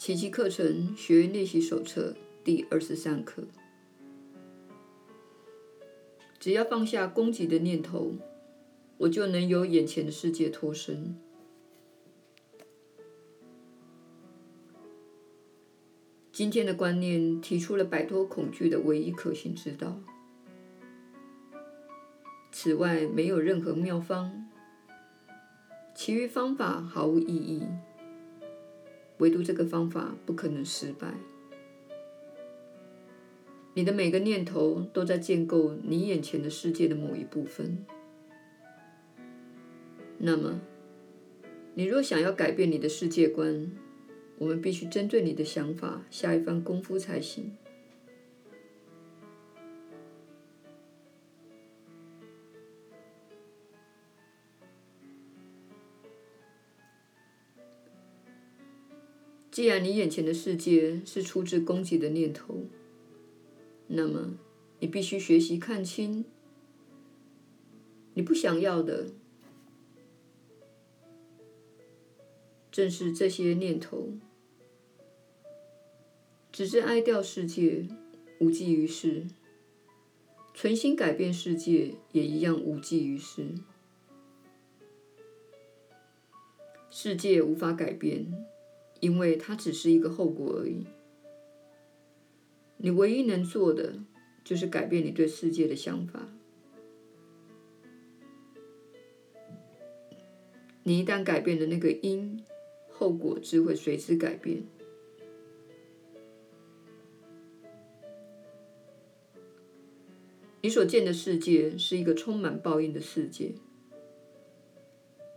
奇迹课程学员练习手册第二十三课。只要放下攻击的念头，我就能由眼前的世界脱身。今天的观念提出了摆脱恐惧的唯一可行之道。此外，没有任何妙方，其余方法毫无意义。唯独这个方法不可能失败。你的每个念头都在建构你眼前的世界的某一部分。那么，你若想要改变你的世界观，我们必须针对你的想法下一番功夫才行。既然你眼前的世界是出自攻击的念头，那么你必须学习看清，你不想要的正是这些念头。只是哀悼世界，无济于事；存心改变世界，也一样无济于事。世界无法改变。因为它只是一个后果而已。你唯一能做的，就是改变你对世界的想法。你一旦改变了那个因，后果只会随之改变。你所见的世界是一个充满报应的世界，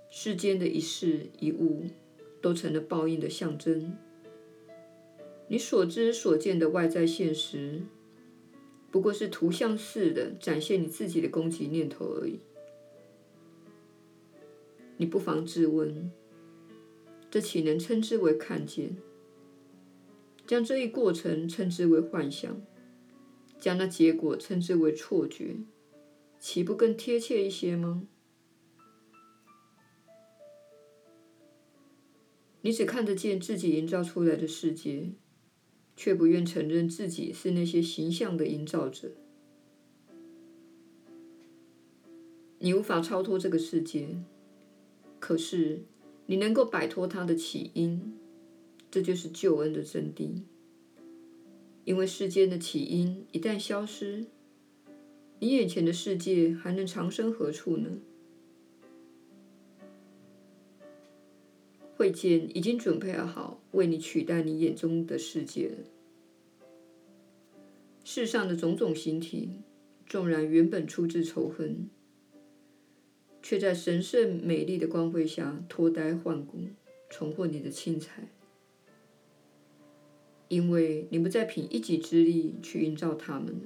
世间的一事一物，都成了报应的象征。你所知所见的外在现实，不过是图像式的展现你自己的攻击念头而已。你不妨自问：这岂能称之为看见？将这一过程称之为幻想，将那结果称之为错觉，岂不更贴切一些吗？你只看得见自己营造出来的世界，却不愿承认自己是那些形象的营造者。你无法超脱这个世界，可是你能够摆脱它的起因，这就是救恩的真谛。因为世间的起因一旦消失，你眼前的世界还能藏身何处呢？慧见已经准备好为你取代你眼中的世界了。世上的种种形体，纵然原本出自仇恨，却在神圣美丽的光辉下脱胎换骨，重获你的青采。因为你不再凭一己之力去营造它们了。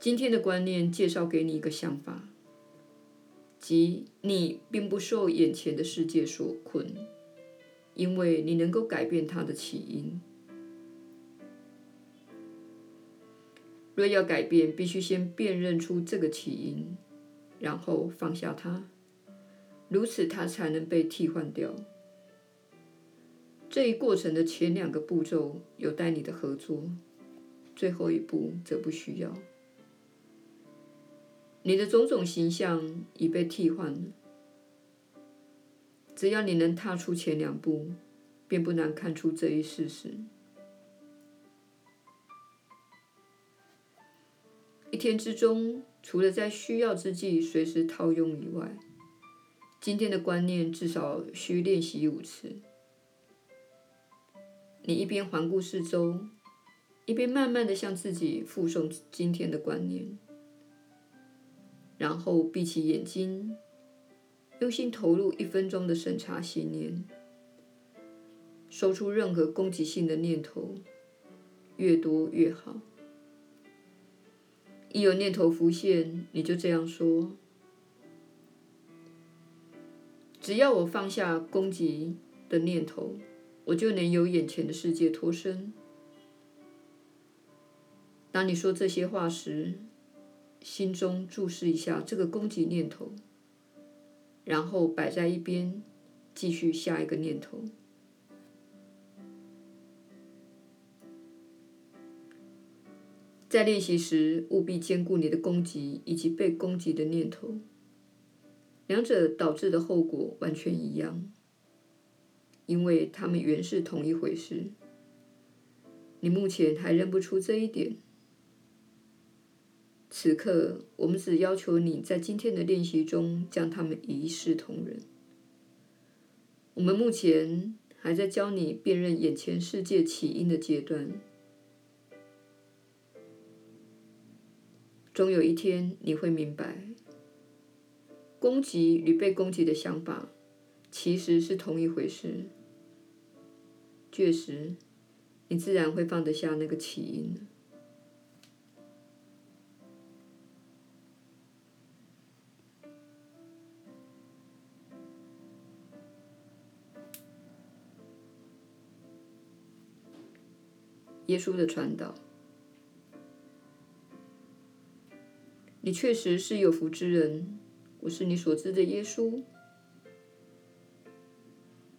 今天的观念介绍给你一个想法，即你并不受眼前的世界所困，因为你能够改变它的起因。若要改变，必须先辨认出这个起因，然后放下它，如此它才能被替换掉。这一过程的前两个步骤有待你的合作，最后一步则不需要。你的种种形象已被替换了，只要你能踏出前两步，便不难看出这一事实。一天之中，除了在需要之际随时套用以外，今天的观念至少需练习五次。你一边环顾四周，一边慢慢地向自己复诵今天的观念。然后闭起眼睛，用心投入一分钟的审查信念，收出任何攻击性的念头，越多越好。一有念头浮现，你就这样说：只要我放下攻击的念头，我就能由眼前的世界脱身。当你说这些话时，心中注视一下这个攻击念头，然后摆在一边，继续下一个念头。在练习时，务必兼顾你的攻击以及被攻击的念头，两者导致的后果完全一样，因为它们原是同一回事。你目前还认不出这一点。此刻，我们只要求你在今天的练习中将他们一视同仁。我们目前还在教你辨认眼前世界起因的阶段。终有一天，你会明白，攻击与被攻击的想法其实是同一回事。届时，你自然会放得下那个起因。耶稣的传导。你确实是有福之人，我是你所知的耶稣。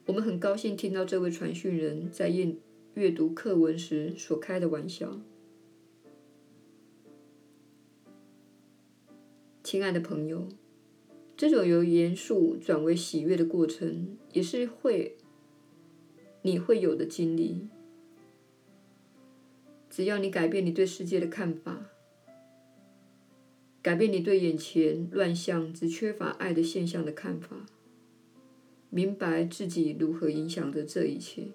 我们很高兴听到这位传讯人在阅阅读课文时所开的玩笑。亲爱的朋友，这种由严肃转为喜悦的过程，也是会你会有的经历。只要你改变你对世界的看法。改变你对眼前乱象只缺乏爱的现象的看法，明白自己如何影响着这一切。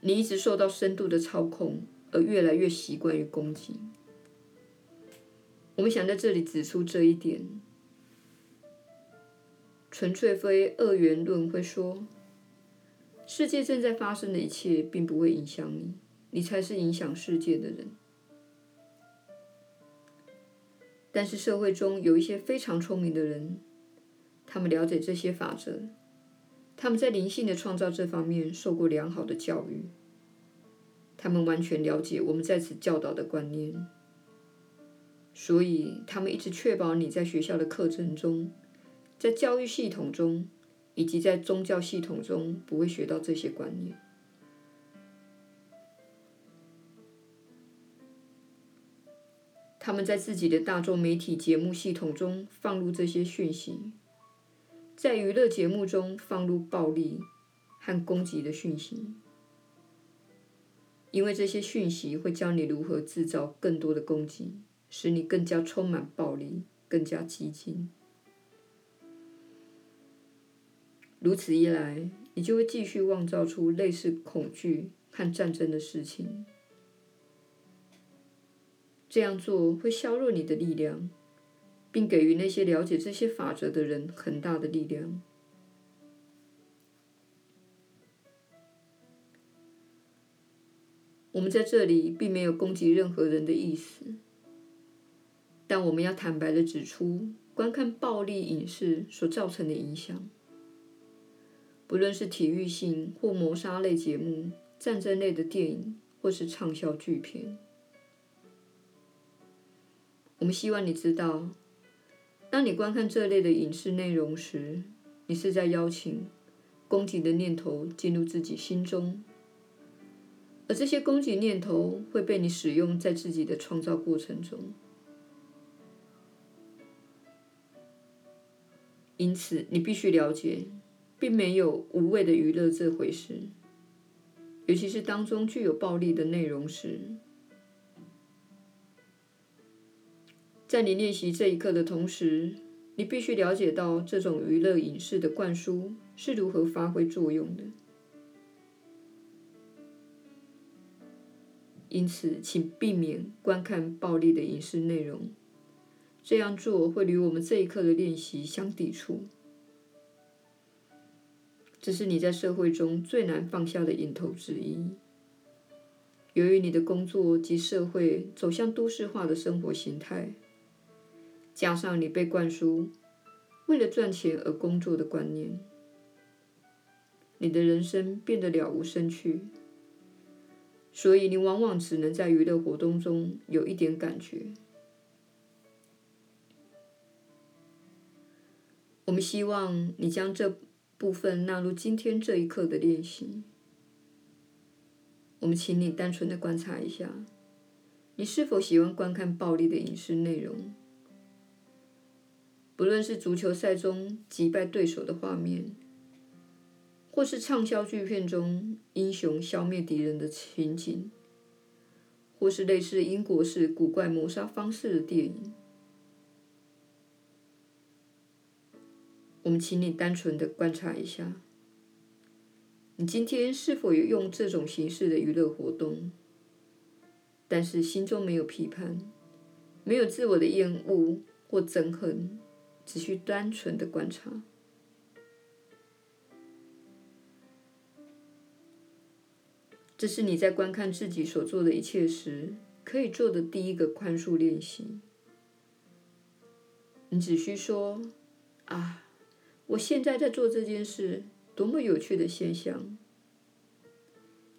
你一直受到深度的操控，而越来越习惯于攻击。我们想在这里指出这一点：纯粹非二元论会说，世界正在发生的一切并不会影响你。你才是影响世界的人。但是社会中有一些非常聪明的人，他们了解这些法则，他们在灵性的创造这方面受过良好的教育，他们完全了解我们在此教导的观念，所以他们一直确保你在学校的课程中，在教育系统中，以及在宗教系统中不会学到这些观念。他们在自己的大众媒体节目系统中放入这些讯息，在娱乐节目中放入暴力和攻击的讯息，因为这些讯息会教你如何制造更多的攻击，使你更加充满暴力，更加激进。如此一来，你就会继续妄造出类似恐惧和战争的事情。这样做会削弱你的力量，并给予那些了解这些法则的人很大的力量。我们在这里并没有攻击任何人的意思，但我们要坦白地指出，观看暴力影视所造成的影响，不论是体育性或谋杀类节目、战争类的电影，或是畅销巨片。我们希望你知道，当你观看这类的影视内容时，你是在邀请攻击的念头进入自己心中，而这些攻击念头会被你使用在自己的创造过程中。因此，你必须了解，并没有无谓的娱乐这回事，尤其是当中具有暴力的内容时。在你练习这一课的同时，你必须了解到这种娱乐影视的灌输是如何发挥作用的。因此，请避免观看暴力的影视内容，这样做会与我们这一课的练习相抵触。这是你在社会中最难放下的瘾头之一。由于你的工作及社会走向都市化的生活形态。加上你被灌输为了赚钱而工作的观念，你的人生变得了无生趣。所以你往往只能在娱乐活动中有一点感觉。我们希望你将这部分纳入今天这一刻的练习。我们请你单纯的观察一下，你是否喜欢观看暴力的影视内容？不论是足球赛中击败对手的画面，或是畅销剧片中英雄消灭敌人的情景，或是类似英国式古怪谋杀方式的电影。我们请你单纯的观察一下，你今天是否有用这种形式的娱乐活动？但是心中没有批判，没有自我的厌恶或憎恨，只需单纯的观察。这是你在观看自己所做的一切时可以做的第一个宽恕练习。你只需说：“啊。”我现在在做这件事，多么有趣的现象！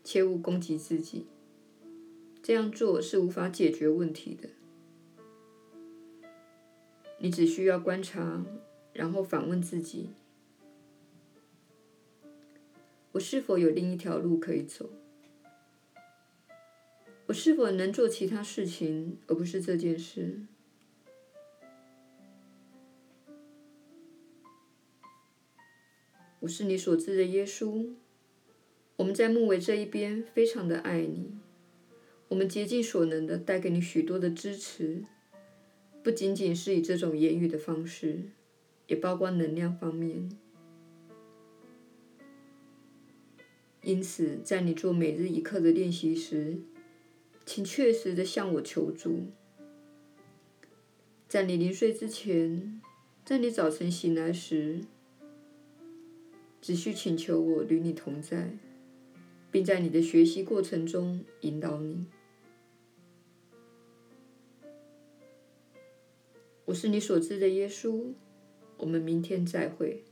切勿攻击自己，这样做是无法解决问题的。你只需要观察，然后反问自己：我是否有另一条路可以走？我是否能做其他事情，而不是这件事？我是你所知的耶稣。我们在木卫这一边非常的爱你。我们竭尽所能的带给你许多的支持，不仅仅是以这种言语的方式，也包括能量方面。因此，在你做每日一刻的练习时，请确实的向我求助。在你临睡之前，在你早晨醒来时。只需请求我与你同在，并在你的学习过程中引导你。我是你所知的耶稣。我们明天再会。